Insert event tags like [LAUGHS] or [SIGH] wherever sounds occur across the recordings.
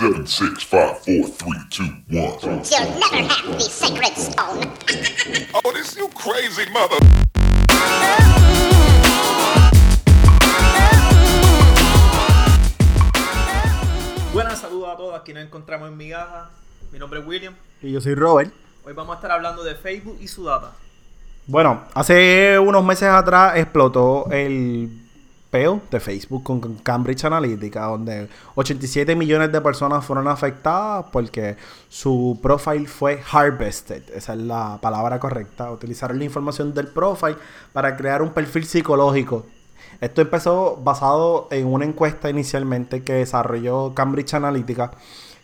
Seven, six, five, four, three, two, one. You'll never have the sacred stone. [LAUGHS] Oh, this you crazy mother. Buenas, saludos a todos. Aquí nos encontramos en Migaja. Mi nombre es William. Y yo soy Robert. Hoy vamos a estar hablando de Facebook y su data. Bueno, hace unos meses atrás explotó el peo de Facebook con Cambridge Analytica, donde 87 millones de personas fueron afectadas porque su profile fue harvested. Esa es la palabra correcta. Utilizaron la información del profile para crear un perfil psicológico. Esto empezó basado en una encuesta inicialmente que desarrolló Cambridge Analytica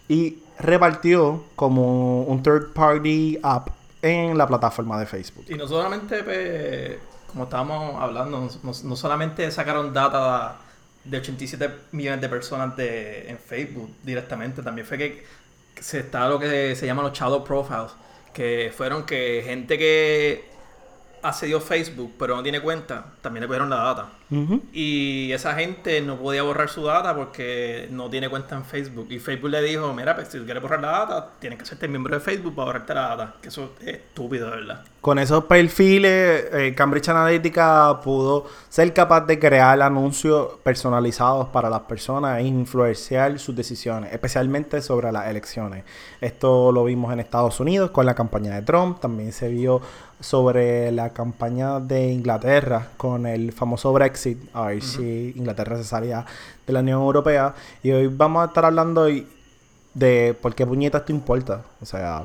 y repartió como un third party app en la plataforma de Facebook. Y no solamente, pues, como estábamos hablando, no, no solamente sacaron data de 87 millones de personas de, en Facebook directamente, también fue que se está lo que se llama los shadow profiles, que fueron que gente que accedió Facebook pero no tiene cuenta, también le cogieron la data. Y esa gente no podía borrar su data porque no tiene cuenta en Facebook. Y Facebook le dijo, mira, pues si tú quieres borrar la data, tienes que hacerte miembro de Facebook para borrarte la data. Que eso es estúpido, verdad. Con esos perfiles, eh, Cambridge Analytica pudo ser capaz de crear anuncios personalizados para las personas e influenciar sus decisiones, especialmente sobre las elecciones. Esto lo vimos en Estados Unidos con la campaña de Trump, también se vio sobre la campaña de Inglaterra con el famoso Brexit, a ver si Inglaterra se salía de la Unión Europea. Y hoy vamos a estar hablando hoy de por qué puñetas esto importa. O sea,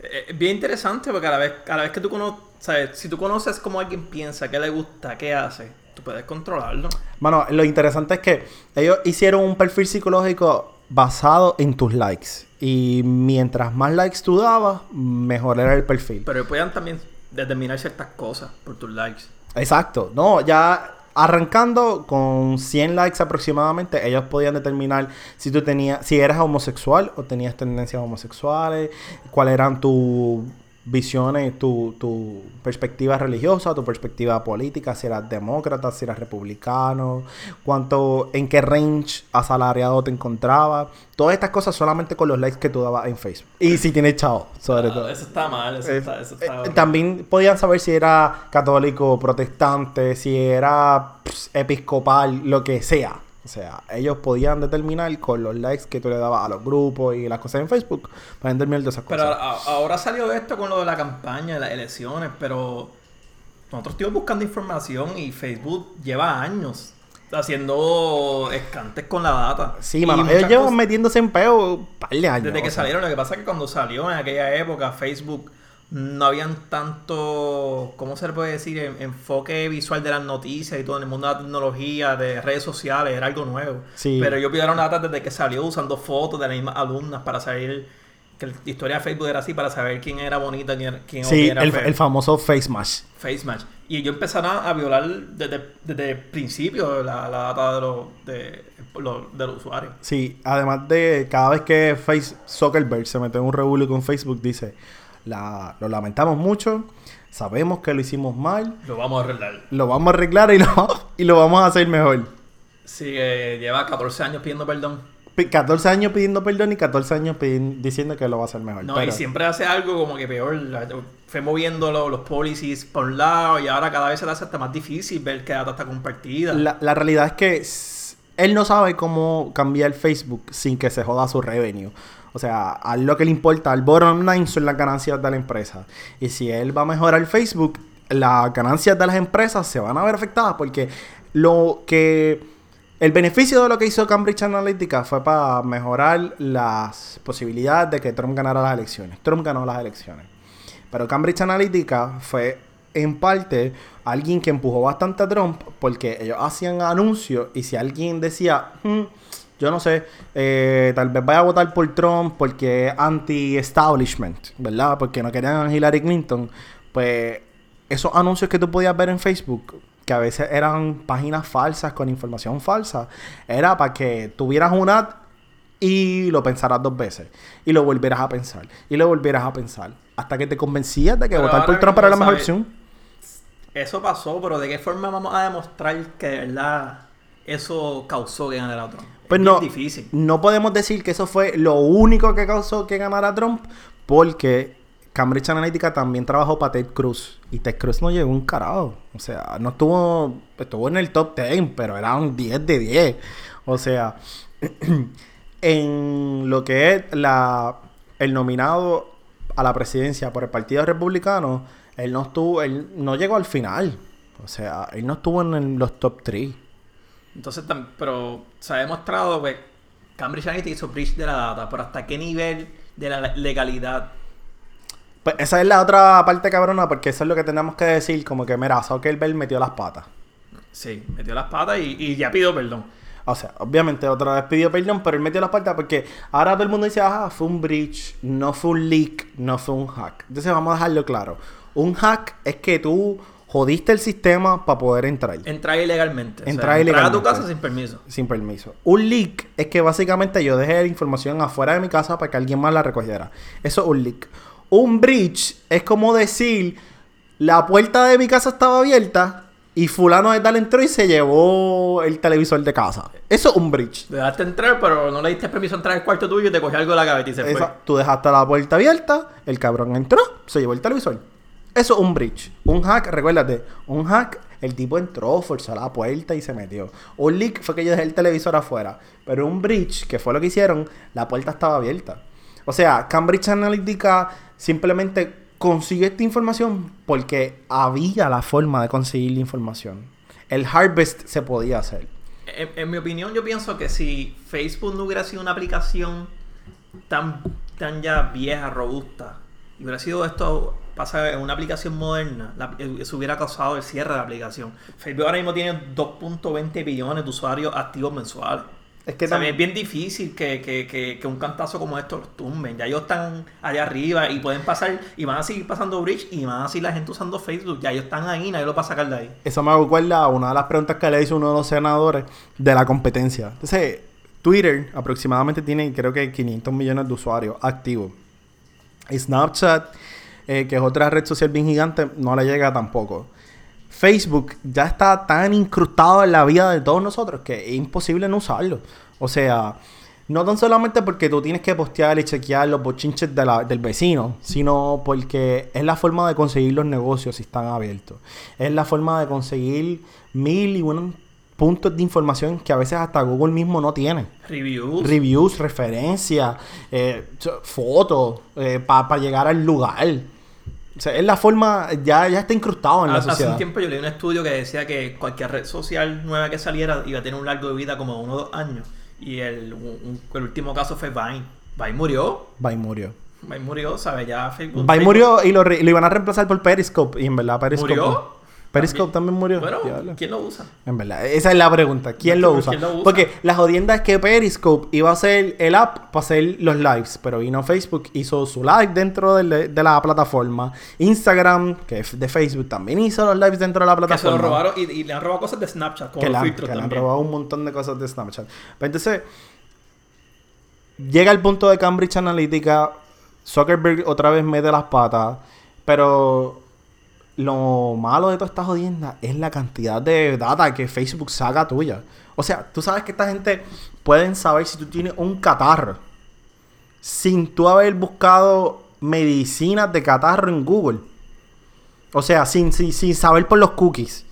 Eh, Es bien interesante porque a la vez, a la vez que tú conoces, si tú conoces cómo alguien piensa, qué le gusta, qué hace, tú puedes controlarlo. Bueno, lo interesante es que ellos hicieron un perfil psicológico basado en tus likes. Y mientras más likes tú dabas, mejor era el perfil. Pero puedan también determinar ciertas cosas por tus likes. Exacto. No, ya arrancando con 100 likes aproximadamente, ellos podían determinar si tú tenías, si eras homosexual o tenías tendencias homosexuales, cuáles eran tus visiones, tu, tu perspectiva religiosa, tu perspectiva política, si eras demócrata, si eras republicano, cuánto, en qué range asalariado te encontrabas. Todas estas cosas solamente con los likes que tú dabas en Facebook. Y si tienes chavo, sobre Ah, todo. eso está mal, eso está, eso eh, está también podían saber si era católico, protestante, si era pss, episcopal, lo que sea. O sea, ellos podían determinar con los likes que tú le dabas a los grupos y las cosas en Facebook, para determinar de esas Pero cosas. a- ahora salió esto con lo de la campaña, de las elecciones, pero nosotros estuvimos buscando información y Facebook lleva años haciendo escantes con la data. sí, mano, ellos llevan metiéndose en peo un par de años. Desde que sea. salieron, lo que pasa es que cuando salió en aquella época Facebook no habían tanto, ¿cómo se le puede decir? En- enfoque visual de las noticias y todo en el mundo de la tecnología, de redes sociales, era algo nuevo. Sí. Pero ellos pidieron data desde que salió usando fotos de las mismas alumnas para saber que la historia de Facebook era así, para saber quién era bonita, quién, era- quién Sí, era el, feo. el famoso face mash. Face Match. Y ellos empezaron a violar desde, desde el principio la, la data de los, de, los- de los usuarios. Sí, además de cada vez que Face Zuckerberg se mete en un revuelo con Facebook, dice, la, lo lamentamos mucho, sabemos que lo hicimos mal, Lo vamos a arreglar. lo vamos a arreglar y lo, y lo vamos a hacer mejor. Sí, que lleva 14 años pidiendo perdón. Pi- 14 años pidiendo perdón y 14 años pidin- diciendo que lo va a hacer mejor. No, pero- y siempre hace algo como que peor. Fue moviendo lo- los policies por un lado y ahora cada vez se le hace hasta más difícil ver que data está compartida. La, la realidad es que él no sabe cómo cambiar Facebook sin que se joda su revenue. O sea, a lo que le importa, al bottom line son las ganancias de la empresa. Y si él va a mejorar Facebook, las ganancias de las empresas se van a ver afectadas porque lo que... El beneficio de lo que hizo Cambridge Analytica fue para mejorar las posibilidades de que Trump ganara las elecciones. Trump ganó las elecciones. Pero Cambridge Analytica fue en parte alguien que empujó bastante a Trump porque ellos hacían anuncios y si alguien decía, "Hmm, yo no sé, eh, tal vez vaya a votar por Trump porque es anti-establishment, ¿verdad? Porque no querían a Hillary Clinton, pues esos anuncios que tú podías ver en Facebook, que a veces eran páginas falsas con información falsa, era para que tuvieras un ad y lo pensaras dos veces. Y lo volvieras a pensar. Y lo volvieras a pensar. Hasta que te convencías de que Pero votar por Trump era la mejor opción. Eso pasó, pero ¿de qué forma vamos a demostrar que de verdad eso causó que ganara Trump. Pues es no, difícil. no podemos decir que eso fue lo único que causó que ganara Trump, porque Cambridge Analytica también trabajó para Ted Cruz. Y Ted Cruz no llegó un carajo. O sea, no estuvo, estuvo en el top 10, pero era un 10 de 10. O sea, [CLEARS THROAT] en lo que es la, el nominado a la presidencia por el Partido Republicano, él no estuvo, él no llegó al final. O sea, él no estuvo en el- los top 3. Entonces, pero se ha demostrado que Cambridge Analytica hizo breach de la data, pero hasta qué nivel de la legalidad. Pues esa es la otra parte cabrona, porque eso es lo que tenemos que decir, como que, mira, Zuckerberg metió las patas. Sí, metió las patas y, y ya pidió perdón. O sea, obviamente otra vez pidió perdón, pero él metió las patas porque ahora todo el mundo dice, ajá, fue un breach, no fue un leak, no fue un hack. Entonces vamos a dejarlo claro. Un hack es que tú jodiste el sistema para poder entrar. Entrar ilegalmente. o sea, Entrar entrar a tu ilegalmente. casa sin permiso. Sin permiso. Un leak es que básicamente yo dejé la información afuera de mi casa para que alguien más la recogiera. Eso es un leak. Un breach es como decir, la puerta de mi casa estaba abierta y fulano de tal entró y se llevó el televisor de casa. Eso es un breach. Dejaste entrar, pero no le diste permiso a entrar al cuarto tuyo y te cogió algo de la cabeza y se Esa- fue. tú dejaste la puerta abierta, el cabrón entró, se llevó el televisor. Eso es un breach. Un hack, recuérdate, un hack, el tipo entró, forzó la puerta y se metió. Un leak fue que yo dejé el televisor afuera. Pero un breach, que fue lo que hicieron, la puerta estaba abierta. O sea, Cambridge Analytica simplemente consiguió esta información porque había la forma de conseguir la información. El harvest se podía hacer. En, en mi opinión, yo pienso que si Facebook no hubiera sido una aplicación tan, tan ya vieja, robusta, y hubiera sido esto, pasa en una aplicación moderna, la- eso hubiera causado el cierre de la aplicación. Facebook ahora mismo tiene 2.20 billones de usuarios activos mensuales. Es que O sea, tam- es bien difícil que, que, que, que un cantazo como esto los tumben. Ya ellos están allá arriba y pueden pasar, y van a seguir pasando Bridge, y van a seguir la gente usando Facebook. Ya ellos están ahí, nadie lo va a sacar de ahí. Eso me recuerda a una de las preguntas que le hizo uno de los senadores de la competencia. Entonces, Twitter aproximadamente tiene, creo que 500 millones de usuarios activos. Snapchat, eh, que es otra red social bien gigante, no le llega tampoco. Facebook ya está tan incrustado en la vida de todos nosotros que es imposible no usarlo. O sea, no tan solamente porque tú tienes que postear y chequear los bochinches de la- del vecino, sino porque es la forma de conseguir los negocios si están abiertos. Es la forma de conseguir mil y un puntos de información que a veces hasta Google mismo no tiene. Reviews. Reviews, referencias, eh, fotos, para llegar al lugar. O sea, es la forma, ya, ya está incrustado en la Hace sociedad. un tiempo yo leí un estudio que decía que cualquier red social nueva que saliera iba a tener un largo de vida como uno o dos años. Y el, un- el último caso fue Vine. Vine murió. Bye murió. Vine murió, ¿sabes? Ya Facebook. Facebook- murió y lo, re- lo iban a reemplazar por Periscope. Y en verdad Periscope... ¿Murió? Periscope también, murió. Bueno. ¿quién lo usa? En verdad, esa es la pregunta. ¿Quién No, lo usa? ¿quién lo usa? Porque la jodienda es que Periscope iba a ser el app para hacer los lives, pero vino Facebook, hizo su live dentro de, la plataforma. Instagram, que es de Facebook, también hizo los lives dentro de la Que se plataforma. lo robaron y, y le han robado cosas de Snapchat, como que, los filtros que le han también. robado un montón de cosas de Snapchat. Pero entonces, llega el punto de Cambridge Analytica, Zuckerberg otra vez mete las patas, pero lo malo de toda esta jodienda es la cantidad de data que Facebook saca tuya. O sea, tú sabes que esta gente pueden saber si tú tienes un catarro sin tú haber buscado medicinas de catarro en Google. O sea, sin, sin, sin saber por los cookies.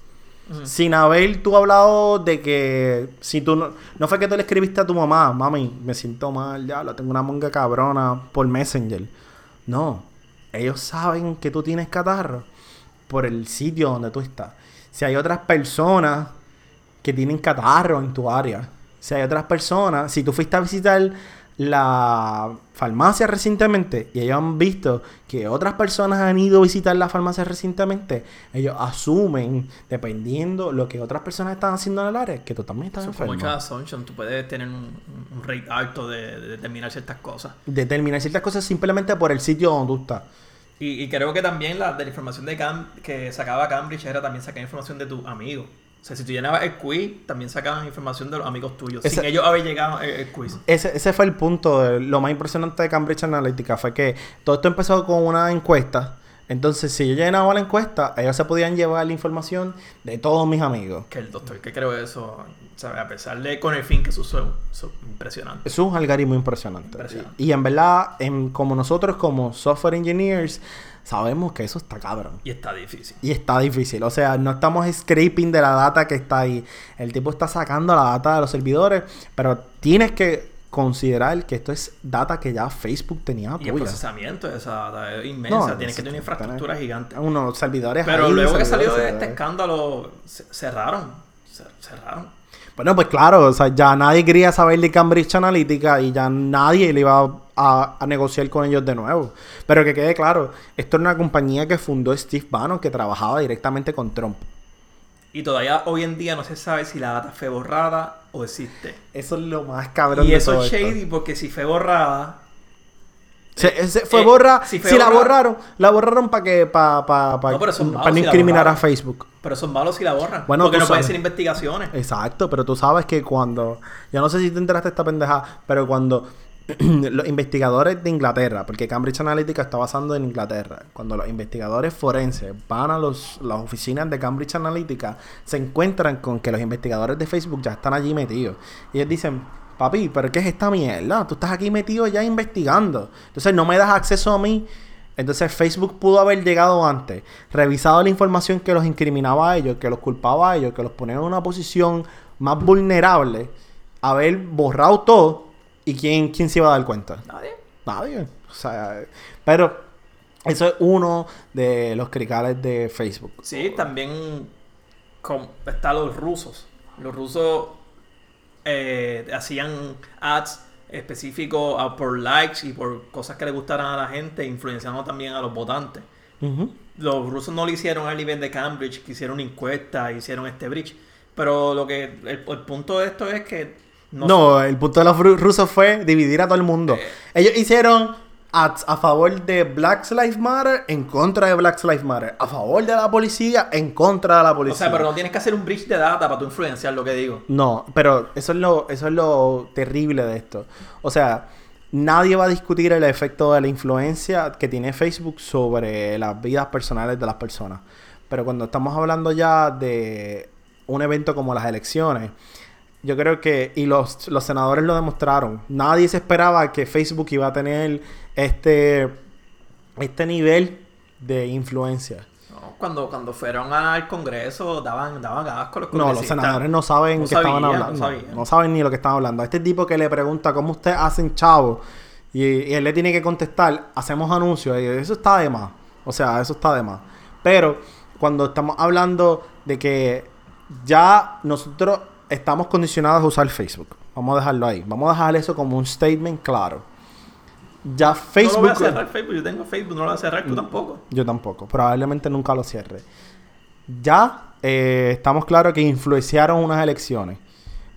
Sin haber tú hablado de que si tú no, no fue que tú le escribiste a tu mamá, mami, me siento mal, ya, lo tengo una monga cabrona por Messenger. No, ellos saben que tú tienes catarro por el sitio donde tú estás. Si hay otras personas que tienen catarro en tu área, si hay otras personas, si tú fuiste a visitar la farmacia recientemente y ellos han visto que otras personas han ido a visitar la farmacia recientemente, ellos asumen, dependiendo lo que otras personas están haciendo en el área, que tú también estás Eso enfermo. mucha assumption. Tú puedes tener un, un rate alto de, de determinar ciertas cosas. Determinar ciertas cosas simplemente por el sitio donde tú estás. Y, y creo que también la de la información de Cam que sacaba Cambridge era también sacar información de tus amigos. O sea, si tú llenabas el quiz, también sacaban información de los amigos tuyos. Esa- Sin ellos haber llegado el, el quiz. Ese, ese fue el punto. de- lo más impresionante de Cambridge Analytica fue que todo esto empezó con una encuesta Entonces, si yo llenaba la encuesta, ellos se podían llevar la información de todos mis amigos. Que el doctor que creo eso, ¿sabes? A pesar de con el fin que es impresionante. Es un algoritmo impresionante. Impresionante. Y, y en verdad, en- como nosotros como software engineers, sabemos que eso está cabrón. Y está difícil. Y está difícil. O sea, no estamos scraping de la data que está ahí. El tipo está sacando la data de los servidores, pero tienes que considerar que esto es data que ya Facebook tenía Y el procesamiento de esa data es inmensa. No, Tienes que tener una infraestructura tener- gigante. Unos servidores Pero ahí, luego que salió de este escándalo, ce- cerraron. Cer- Cerraron. Bueno, pues claro, o sea, ya nadie quería saber de Cambridge Analytica y ya nadie le iba a, a negociar con ellos de nuevo. Pero que quede claro, esto era una compañía que fundó Steve Bannon que trabajaba directamente con Trump. Y todavía hoy en día no se sabe si la data fue borrada o existe. Eso es lo más cabrón Y de eso todo es esto. shady porque si fue borrada, Se, se- fue Eh, borra, si la borra- borraron, la borraron para que para pa, pa- No, pa si incriminar a. Facebook. pero son malos si la borran. Bueno, porque no pueden ser investigaciones. Exacto, pero tú sabes que cuando, yo no sé si te enteraste de esta pendeja, pero cuando [CLEARS THROAT] los investigadores de Inglaterra, porque Cambridge Analytica está basando en Inglaterra, cuando los investigadores forenses van a los, las oficinas de Cambridge Analytica, se encuentran con que los investigadores de Facebook ya están allí metidos. Y ellos dicen, papi, pero ¿qué es esta mierda? Tú estás aquí metido ya investigando. Entonces no me das acceso a mí. Entonces Facebook pudo haber llegado antes, revisado la información que los incriminaba a ellos, que los culpaba a ellos, que los ponía en una posición más vulnerable, haber borrado todo y quién, quién se iba a dar cuenta. Nadie. Nadie. O sea, pero eso es uno de los cricales de Facebook. Sí, también con, está los rusos. Los rusos eh, hacían ads específicos por likes y por cosas que le gustaran a la gente, influenciando también a los votantes. Los rusos no lo hicieron al nivel de Cambridge, que hicieron una encuesta, hicieron este bridge. Pero lo que el, el punto de esto es que no, No, el punto de los ru- rusos fue dividir a todo el mundo. Eh. Ellos hicieron ads a favor de Black Lives Matter, en contra de Black Lives Matter. A favor de la policía, en contra de la o policía. sea, pero no tienes que hacer un bridge de data para tú influenciar lo que digo. No, pero eso es lo, eso es lo terrible de esto. O sea, nadie va a discutir el efecto de la influencia que tiene Facebook sobre las vidas personales de las personas. Pero cuando estamos hablando ya de un evento como las elecciones, yo creo que, y los, los senadores lo demostraron, nadie se esperaba que Facebook iba a tener este, este nivel de influencia. No, Cuando, cuando fueron al Congreso daban, daban asco los No, los senadores no saben No qué estaban hablando. no saben ni lo que estaban hablando. A este tipo que le pregunta cómo ustedes hacen chavo y, y él le tiene que contestar, hacemos anuncios. Y eso está de más. O sea, eso está de más. Pero cuando estamos hablando de que ya nosotros estamos condicionados a usar Facebook. Vamos a dejarlo ahí. Vamos a dejar eso como un statement claro. Ya No Facebook... lo voy a cerrar Facebook, yo tengo Facebook, no lo voy a cerrar, tú Mm. tampoco. Yo tampoco. Probablemente nunca lo cierre. Ya eh, estamos claros que influenciaron unas elecciones.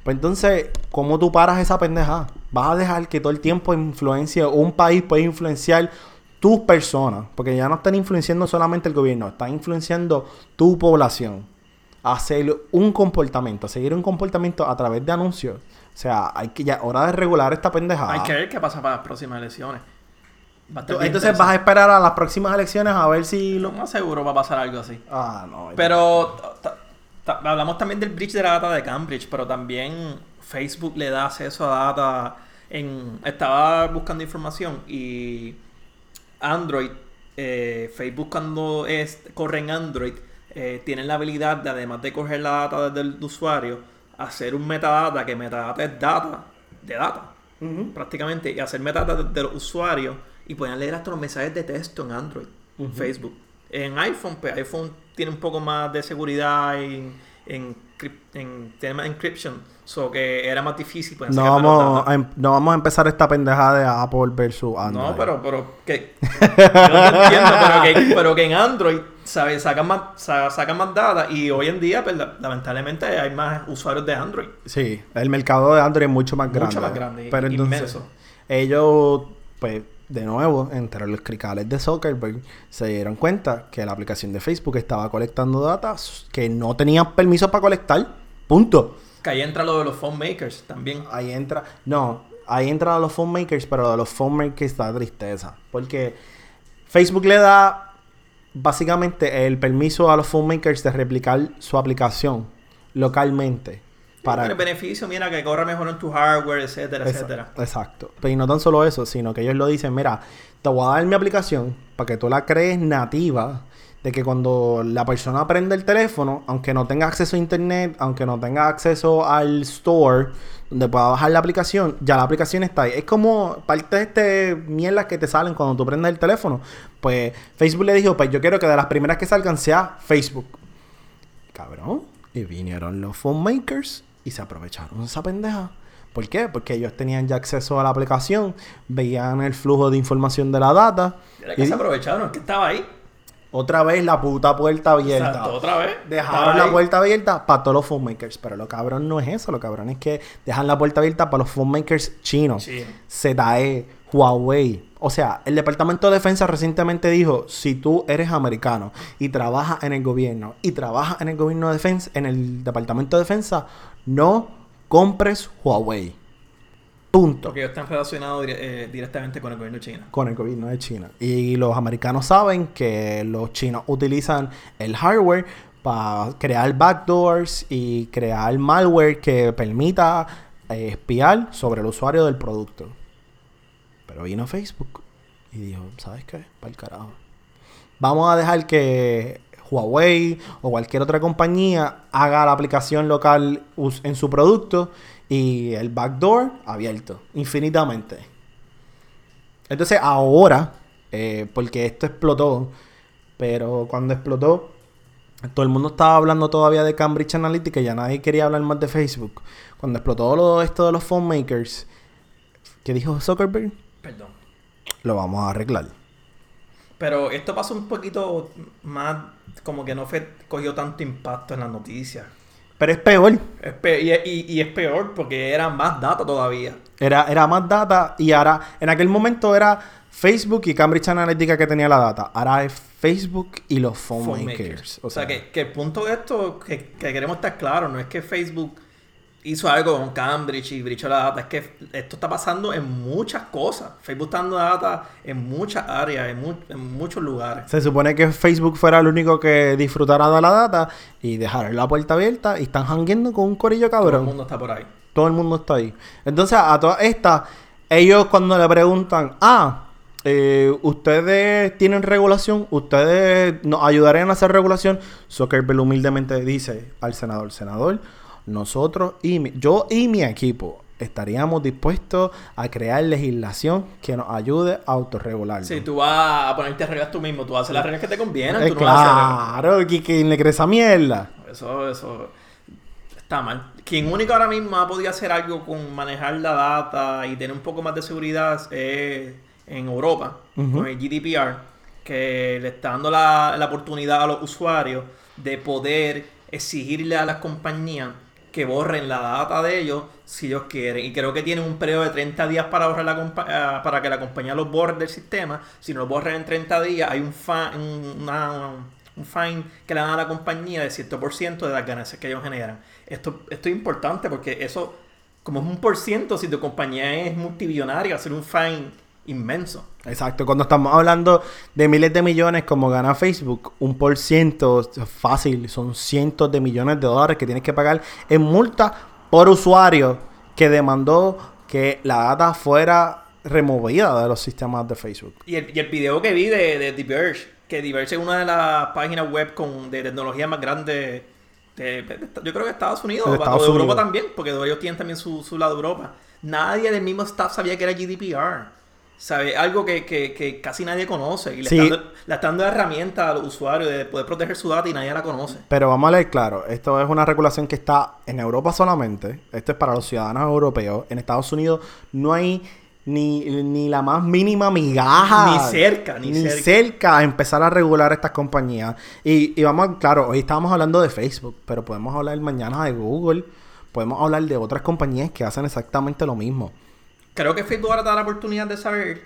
Pues entonces, ¿cómo tú paras esa pendejada? Vas a dejar que todo el tiempo influencie, un país puede influenciar tus personas. Porque ya no están influenciando solamente el gobierno, están influenciando tu población. Hacer un comportamiento, seguir un comportamiento a través de anuncios. O sea, hay que ya, hora de regular esta pendejada. Hay que ver qué pasa para las próximas elecciones. Va Entonces vas a esperar a las próximas elecciones a ver si Lo más seguro va a pasar algo así. Ah, no. Pero hablamos también del bridge de la data de Cambridge, pero también Facebook le da acceso a data. En, estaba buscando información y Android, eh, Facebook cuando es, corre en Android, eh, tienen la habilidad de además de coger la data desde el usuario, hacer un metadata, que metadata es data, de data, prácticamente, y hacer metadata de, de los usuarios y pueden leer hasta los mensajes de texto en Android, Facebook. En iPhone, pues iPhone tiene un poco más de seguridad en, en, en tema de encryption, so que era más difícil. pueden No vamos, a, em- no vamos a empezar esta pendejada de Apple versus Android. No, pero, pero que. Yo te entiendo, pero que, pero que en Android ¿sabes? sacan más, sa- sacan más data y hoy en día, pues, la- lamentablemente, hay más usuarios de Android. Sí, el mercado de Android es mucho más Mucho grande. más grande Pero entonces, inmenso. ellos, pues, de nuevo, entre los cricales de Zuckerberg, se dieron cuenta que la aplicación de Facebook estaba colectando datos que no tenían permiso para colectar. Punto. Que ahí entra lo de los phone makers también. Ahí entra, no, ahí entra los phone makers, pero lo de los phone makers da tristeza. Porque Facebook le da básicamente el permiso a los filmmakers de replicar su aplicación localmente. Para el beneficio, mira, que corra mejor en tu hardware, etcétera, etcétera. Exacto. Pero y no tan solo eso, sino que ellos lo dicen, mira, te voy a dar mi aplicación para que tú la crees nativa, de que cuando la persona prende el teléfono, aunque no tenga acceso a internet, aunque no tenga acceso al store, donde pueda bajar la aplicación, ya la aplicación está ahí. Es como parte de este mierdas que te salen cuando tú prendes el teléfono. Pues Facebook le dijo, pues yo quiero que de las primeras que salgan sea Facebook. Cabrón. Y vinieron los phone makers y se aprovecharon de esa pendeja. ¿Por qué? Porque ellos tenían ya acceso a la aplicación, veían el flujo de información de la data. Y que se aprovecharon, es que estaba ahí. Otra vez la puta puerta abierta. Exacto, otra vez. Dejaron la puerta abierta para todos los phone makers. Pero lo cabrón no es eso. Lo cabrón es que dejan la puerta abierta para los phone makers chinos. Chino. ZTE, Huawei. O sea, el Departamento de Defensa recientemente dijo, si tú eres americano y trabajas en el gobierno y trabajas en el gobierno de defensa, en el Departamento de Defensa, no compres Huawei. Punto. Porque ellos están relacionados eh, directamente con el gobierno chino. Con el gobierno de China. Y los americanos saben que los chinos utilizan el hardware para crear backdoors y crear malware que permita eh, espiar sobre el usuario del producto. Pero vino Facebook y dijo, ¿sabes qué? Para el carajo. Vamos a dejar que Huawei o cualquier otra compañía haga la aplicación local en su producto y el backdoor abierto infinitamente. Entonces ahora, eh, porque esto explotó, pero cuando explotó, todo el mundo estaba hablando todavía de Cambridge Analytica ya nadie quería hablar más de Facebook. Cuando explotó lo, esto de los phone makers, ¿qué dijo Zuckerberg? Perdón. Lo vamos a arreglar. Pero esto pasó un poquito más, como que no fue, cogió tanto impacto en las noticias. Pero es peor. Es pe- y, y- y es peor porque era más data todavía. Era, era más data y ahora, en aquel momento era Facebook y Cambridge Analytica que tenía la data. Ahora es Facebook y los phone, phone makers. makers. O sea, que, que el punto de esto que, que queremos estar claro no es que Facebook hizo algo con Cambridge y brichó la data, es que esto está pasando en muchas cosas. Facebook está dando data en muchas áreas, en, mu- en muchos lugares. Se supone que Facebook fuera el único que disfrutara de la data y dejar la puerta abierta y están hangueando con un corillo Todo cabrón. el mundo está por ahí. Todo el mundo está ahí. Entonces, a todas estas, ellos cuando le preguntan, ah, eh, ustedes tienen regulación, ustedes nos ayudarían a hacer regulación, Zuckerberg humildemente dice al senador, senador, nosotros y mi- yo y mi equipo estaríamos dispuestos a crear legislación que nos ayude a autorregularlo. Si tú vas a ponerte reglas tú mismo, tú a hacer las reglas que te convienen, Eh, tú no vas a hacer claro, ¿qui- ¿quién le cree esa mierda? Eso, eso está mal. Quien único ahora mismo ha podido hacer algo con manejar la data y tener un poco más de seguridad es en Europa, con el GDPR, que le está dando la, la oportunidad a los usuarios de poder exigirle a las compañías que borren la data de ellos si ellos quieren. Y creo que tienen un periodo de 30 días para borrar la ah, para que la compañía los borre del sistema. Si no lo borran en 30 días, hay un, una- un fine que le dan a la compañía de cierto por ciento de las ganancias que ellos generan. Esto, esto es importante porque eso, como es un por ciento, si tu compañía es multibillonaria, ser un fine inmenso. Exacto, cuando estamos hablando de miles de millones como gana Facebook, un por ciento fácil, son cientos de millones de dólares que tienes que pagar en multa por usuario que demandó que la data fuera removida de los sistemas de Facebook. Y el, y el video que vi de, de Diverge, que Diverge es una de las páginas web con, de tecnología más grandes de, de- de- yo creo que Estados Unidos, o- de Europa también, porque ellos tienen también su, su lado de Europa. Nadie del mismo staff sabía que era GDPR. ¿Sabe? Algo que, que- que casi nadie conoce. Y le, Sí. están, dando- le están dando herramientas a los usuarios de poder proteger su data y nadie la conoce. Pero vamos a leer claro, esto es una regulación que está en Europa solamente, esto es para los ciudadanos europeos, en Estados Unidos no hay ni, ni la más mínima migaja. Ni cerca, ni cerca. a empezar a regular estas compañías. Y, y vamos, a- claro, hoy estábamos hablando de Facebook, pero podemos hablar mañana de Google, podemos hablar de otras compañías que hacen exactamente lo mismo. Creo que Facebook ahora te da la oportunidad de saber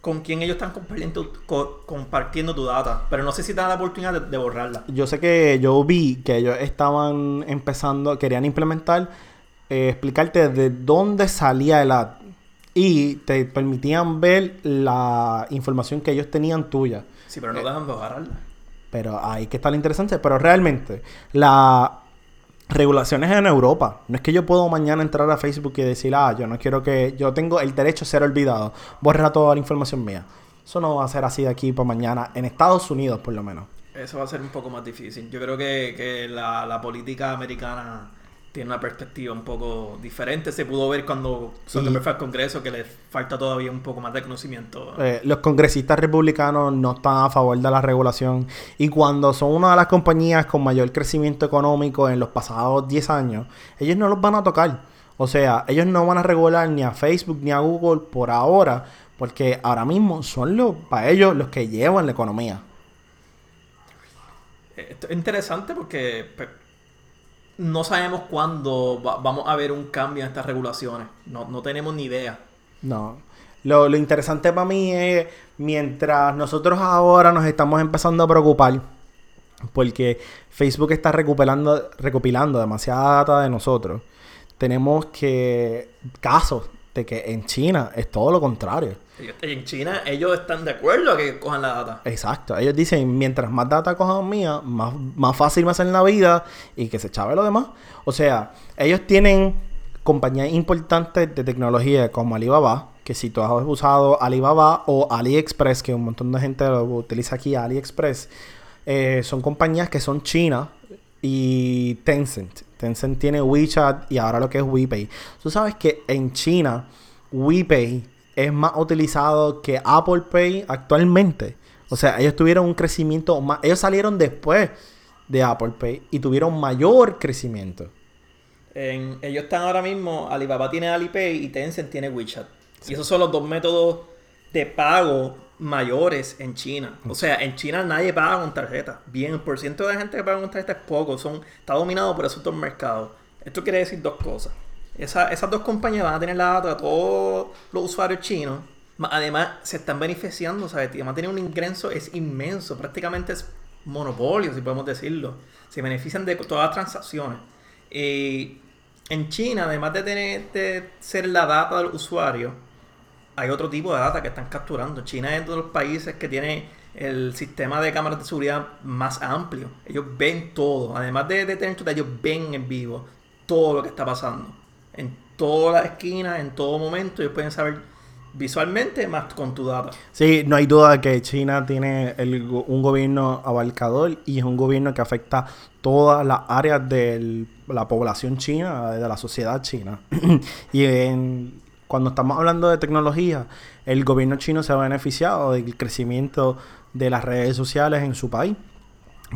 con quién ellos están compartiendo, co- compartiendo tu data. Pero no sé si te da la oportunidad de, de borrarla. Yo sé que yo vi que ellos estaban empezando, querían implementar, eh, explicarte de dónde salía el ad. Y te permitían ver la información que ellos tenían tuya. Sí, pero no dejan de borrarla. Pero ahí que está lo interesante. Pero realmente, las regulaciones en Europa. No es que yo puedo mañana entrar a Facebook y decir, ah, yo no quiero que. Yo tengo el derecho a ser olvidado. Borra toda la información mía. Eso no va a ser así de aquí para mañana. En Estados Unidos, por lo menos. Eso va a ser un poco más difícil. Yo creo que, que la, la política americana tiene una perspectiva un poco diferente. Se pudo ver cuando Zuckerberg fue al Congreso que le falta todavía un poco más de conocimiento. Eh, los congresistas republicanos no están a favor de la regulación. Y cuando son una de las compañías con mayor crecimiento económico en los pasados 10 años, ellos no los van a tocar. O sea, ellos no van a regular ni a Facebook ni a Google por ahora, porque ahora mismo son los, para ellos los que llevan la economía. Eh, Esto es interesante porque pues, no sabemos cuándo va- vamos a ver un cambio en estas regulaciones. No, no tenemos ni idea. No. Lo, lo interesante para mí es mientras nosotros ahora nos estamos empezando a preocupar porque Facebook está recopilando, recopilando demasiada data de nosotros. Tenemos que casos de que en China es todo lo contrario. En China ellos están de acuerdo a que cojan la data. Exacto. Ellos dicen, mientras más data cojan mía, más, más fácil a ser la vida y que se chave lo demás. O sea, ellos tienen compañías importantes de tecnología como Alibaba, que si tú has usado Alibaba o AliExpress, que un montón de gente lo utiliza aquí, AliExpress, eh, son compañías que son chinas y Tencent. Tencent tiene WeChat y ahora lo que es WePay. Tú sabes que en China WePay es más utilizado que Apple Pay actualmente. O sea, ellos tuvieron un crecimiento más... Ellos salieron después de Apple Pay y tuvieron mayor crecimiento. En- ellos están ahora mismo, Alibaba tiene Alipay y Tencent tiene WeChat. Y esos son los dos métodos de pago mayores en China. O sea, en China nadie paga con tarjeta. Bien, el porciento de gente que paga con tarjeta es poco. Son, está dominado por esos dos mercados. Esto quiere decir dos cosas. Esa- esas dos compañías van a tener la data de todos los usuarios chinos. Además, se están beneficiando, ¿sabes? Además, tienen un ingreso es inmenso. Prácticamente es monopolio, si podemos decirlo. Se benefician de todas las transacciones. Y en China, además de tener ser la data del usuario, hay otro tipo de data que están capturando. China es uno de los países que tiene el sistema de cámaras de seguridad más amplio. Ellos ven todo. Además de, de tener ellos ven en vivo todo lo que está pasando. En todas las esquinas, en todo momento, ellos pueden saber visualmente más con tu data. Sí, no hay duda que China tiene un gobierno abarcador y es un gobierno que afecta todas las áreas de la población china, de la sociedad china. [CLEARS THROAT] y cuando estamos hablando de tecnología, el gobierno chino se ha beneficiado del crecimiento de las redes sociales en su país.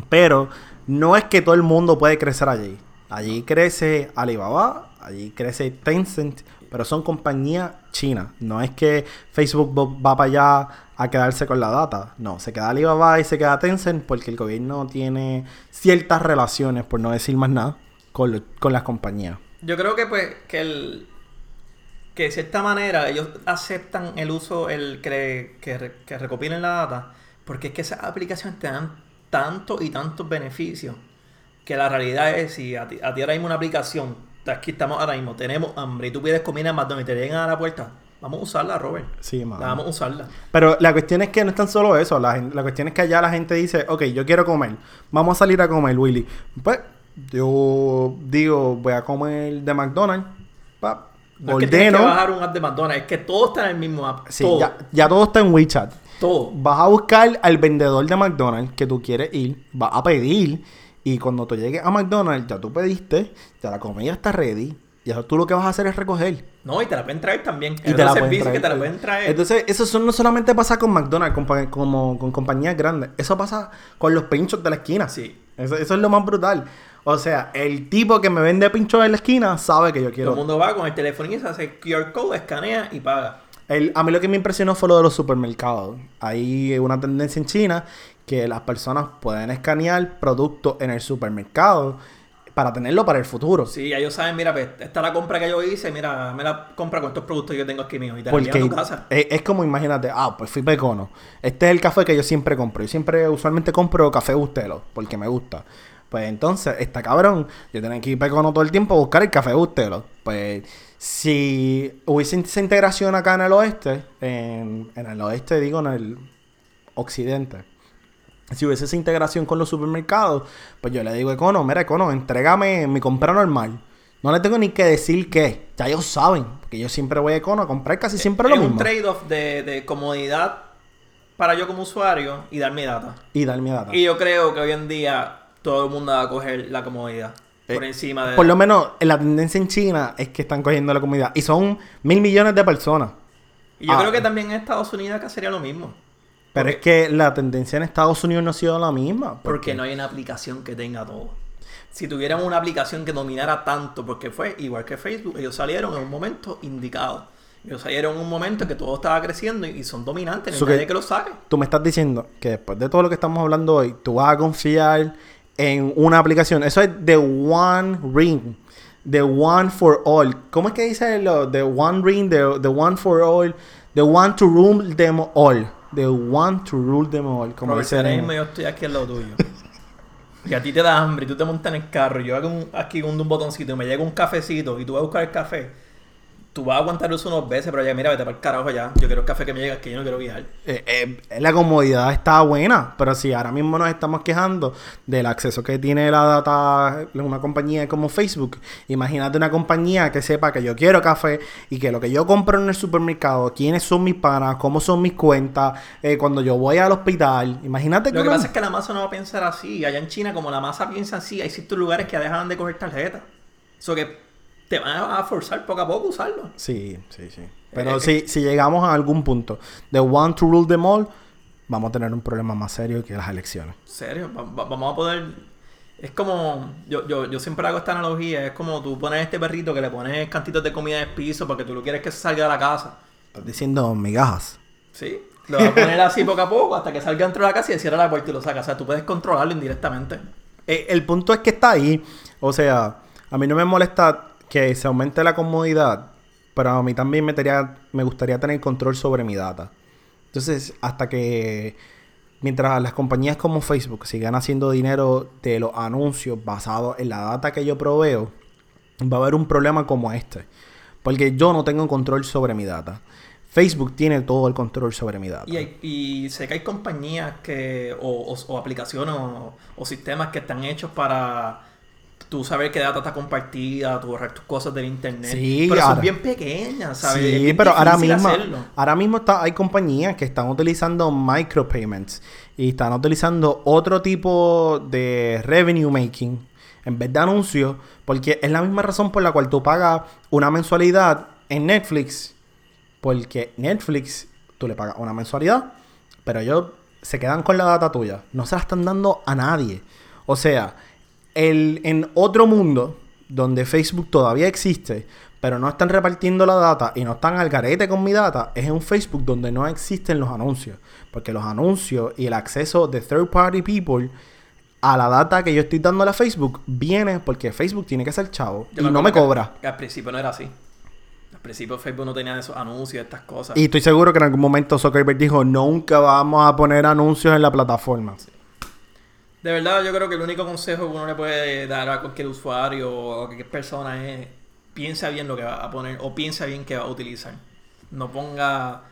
Pero no es que todo el mundo puede crecer allí. Allí crece Alibaba, allí crece Tencent, pero son compañías chinas. No es que Facebook va- para allá a quedarse con la data. No, se queda Alibaba y se queda Tencent porque el gobierno tiene ciertas relaciones, por no decir más nada, con, con las compañías. Yo creo que pues que el que de cierta manera ellos aceptan el uso, el que, que recopilen la data, porque es que esas aplicaciones te dan tantos y tantos beneficios que la realidad es si a ti, a ti ahora mismo una aplicación, aquí estamos ahora mismo, tenemos hambre y tú pides comida en McDonald's y te llegan a la puerta, vamos a usarla, Robert. Sí, mano. La vamos a usarla. Pero la cuestión es que no es tan solo eso. La, la cuestión es que allá la gente dice, ok, yo quiero comer. Vamos a salir a comer, Willy. Pues yo digo, voy a comer de McDonald's. No es que tienes ordeno. que bajar un app de McDonald's, es que todo está en el mismo app. Sí, todo, ya, ya todo está en WeChat. todo. Vas a buscar al vendedor de McDonald's que tú quieres ir. Vas a pedir. Y cuando tú llegues a McDonald's, ya tú pediste. Ya la comida está ready. Y ahora tú lo que vas a hacer es recoger. No, y te la pueden traer también. Y te la pueden servicio traer. que te la pueden traer. Entonces, eso son- no solamente pasa con McDonald's, como con compañías grandes. Eso pasa con los pinchos de la esquina. Sí. Eso, eso es lo más brutal. O sea, el tipo que me vende pinchos en la esquina sabe que yo Todo quiero. el mundo va con el teléfono y se hace QR code, escanea y paga. El- a mí lo que me impresionó fue lo de los supermercados. Hay una tendencia en China que las personas pueden escanear productos en el supermercado para tenerlo para el futuro. Sí, ellos saben, mira, pues, esta es la compra que yo hice, mira, me la compra con estos productos que yo tengo aquí mío y te la Porque envían a tu casa. es, es como, imagínate, ah, pues fui pecono. Este es el café que yo siempre compro. Yo siempre, usualmente compro café Bustelo, porque me gusta. Pues entonces, está cabrón. Yo tengo que ir pecono todo el tiempo a buscar el café Bustelo. Pues, si hubiese esa integración acá en el oeste, en, en el oeste, digo, en el occidente, Si hubiese esa integración con los supermercados, pues yo le digo, Econo, mira, Econo, entrégame mi compra normal. No le tengo ni que decir qué. Ya ellos saben. Porque yo siempre voy a Econo a comprar casi siempre es lo un mismo. trade-off de, de comodidad para yo como usuario y dar mi data. Y darme data. Y yo creo que hoy en día todo el mundo va a coger la comodidad por Eh, encima de... Por lo menos en la tendencia en China es que están cogiendo la comunidad. Y son mil millones de personas. Y yo Ah. creo que también en Estados Unidos acá sería lo mismo. Pero es que la tendencia en Estados Unidos no ha sido la misma. Porque no hay una aplicación que tenga todo. Si tuvieran una aplicación que dominara tanto, porque fue igual que Facebook, ellos salieron en un momento indicado. Ellos salieron en un momento en que todo estaba creciendo y y son dominantes, no hay que- nadie que lo saque. Tú me estás diciendo que después de todo lo que estamos hablando hoy, tú vas a confiar en una aplicación. Eso es The One Ring. The One for All. ¿Cómo es que dice lo? The One Ring, the, the One for All. The One to Rule them all. The One to Rule them all. Como Robert, dice mismo yo estoy aquí al lado tuyo. y a ti te da hambre y tú te montas en el carro y yo hago un- aquí un, un botoncito y me llega un cafecito y tú vas a buscar el café. Tú vas a aguantar eso unos veces, pero ya mira, vete para el carajo ya. Yo quiero el café que me llega, que yo no quiero viajar. Eh, eh, la comodidad está buena, pero si ahora mismo nos estamos quejando del acceso que tiene la data una compañía como Facebook, imagínate una compañía que sepa que yo quiero café y que lo que yo compro en el supermercado, quiénes son mis panas, cómo son mis cuentas, eh, cuando yo voy al hospital, imagínate Lo que pasa es que la masa no va a pensar así. Allá en China, como la masa piensa así, hay ciertos lugares que dejan de coger tarjetas. Eso que te van a forzar poco a poco a usarlo. Sí, sí, sí. Pero Eh, si, si llegamos a algún punto de one to rule them all, vamos a tener un problema más serio que las elecciones. Serio, va- va- vamos a poder. Es como. Yo, yo, yo siempre hago esta analogía. Es como tú pones este perrito que le pones cantitos de comida en el piso porque tú lo quieres que salga de la casa. Estás diciendo migajas. ¿Sí? Lo vas a poner así poco a poco hasta que salga dentro de la casa y cierra la puerta y lo saca. O sea, tú puedes controlarlo indirectamente. Eh, el punto es que está ahí. O sea, a mí no me molesta que se aumente la comodidad, pero a mí también me, tería- me gustaría tener control sobre mi data. Entonces, hasta que mientras las compañías como Facebook sigan haciendo dinero de los anuncios basados en la data que yo proveo, va a haber un problema como este. Porque yo no tengo control sobre mi data. Facebook tiene todo el control sobre mi data. Y, sé que hay compañías que, o, o- o aplicaciones o sistemas que están hechos para tú saber qué data está compartida, tú borrar tus cosas del internet. Sí, pero son ahora- bien pequeñas, ¿sabes? Es Sí, pero ahora mismo, hacerlo. ahora mismo está, hay compañías que están utilizando micropayments y están utilizando otro tipo de revenue making en vez de anuncios, porque es la misma razón por la cual tú pagas una mensualidad en Netflix, porque Netflix tú le pagas una mensualidad, pero ellos se quedan con la data tuya, no se la están dando a nadie. O sea, el, en otro mundo donde Facebook todavía existe, pero no están repartiendo la data y no están al garete con mi data, es un Facebook donde no existen los anuncios. Porque los anuncios y el acceso de third party people a la data que yo estoy dando a Facebook viene porque Facebook tiene que ser chavo Yo y no me cobra. que al principio no era así. Al principio Facebook no tenía esos anuncios, estas cosas. Y estoy seguro que en algún momento Zuckerberg dijo, nunca vamos a poner anuncios en la plataforma. De verdad, yo creo que el único consejo que uno le puede dar a cualquier usuario o a cualquier persona es piensa bien lo que va a poner o piensa bien que va a utilizar. No ponga...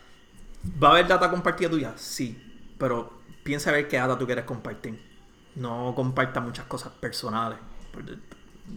¿Va a haber data compartida tuya? Sí, pero piensa ver qué data tú quieres compartir. No comparta muchas cosas personales.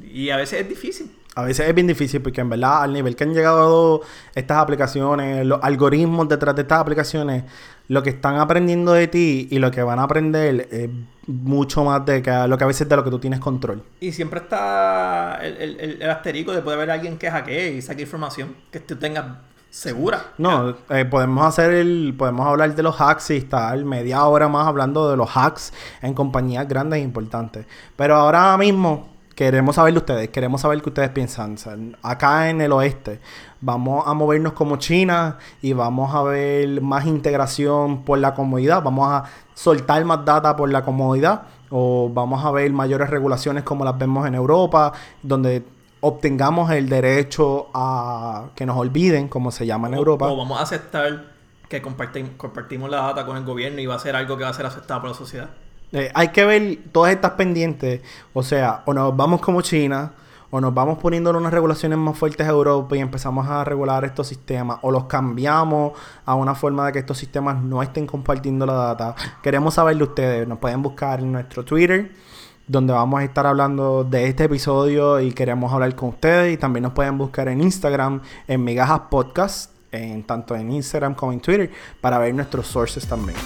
Y a veces es difícil. A veces es bien difícil porque en verdad al nivel que han llegado estas aplicaciones, los algoritmos detrás de estas aplicaciones, lo que están aprendiendo de ti y lo que van a aprender es mucho más de que, lo que a veces de lo que tú tienes control. Y siempre está el, el, el- asterisco de puede haber alguien que hackee y saque información que tú tengas segura. No, eh, podemos hacer el, podemos hablar de los hacks y estar media hora más hablando de los hacks en compañías grandes e importantes. Pero ahora mismo queremos saber de ustedes, queremos saber qué ustedes piensan. O sea, acá en el oeste vamos a movernos como China y vamos a ver más integración por la comodidad, vamos a soltar más data por la comodidad o vamos a ver mayores regulaciones como las vemos en Europa, donde obtengamos el derecho a que nos olviden, como se llama en O- Europa. O, vamos a aceptar que compartim- compartimos la data con el gobierno y va a ser algo que va a ser aceptado por la sociedad. Eh, hay que ver todas estas pendientes. O sea, o nos vamos como China, o nos vamos poniendo en unas regulaciones más fuertes a Europa y empezamos a regular estos sistemas, o los cambiamos a una forma de que estos sistemas no estén compartiendo la data. Queremos saber de ustedes. Nos pueden buscar en nuestro Twitter donde vamos a estar hablando de este episodio y queremos hablar con ustedes. Y también nos pueden buscar en Instagram, en Migajas Podcast, en, tanto en Instagram como en Twitter, para ver nuestros sources también.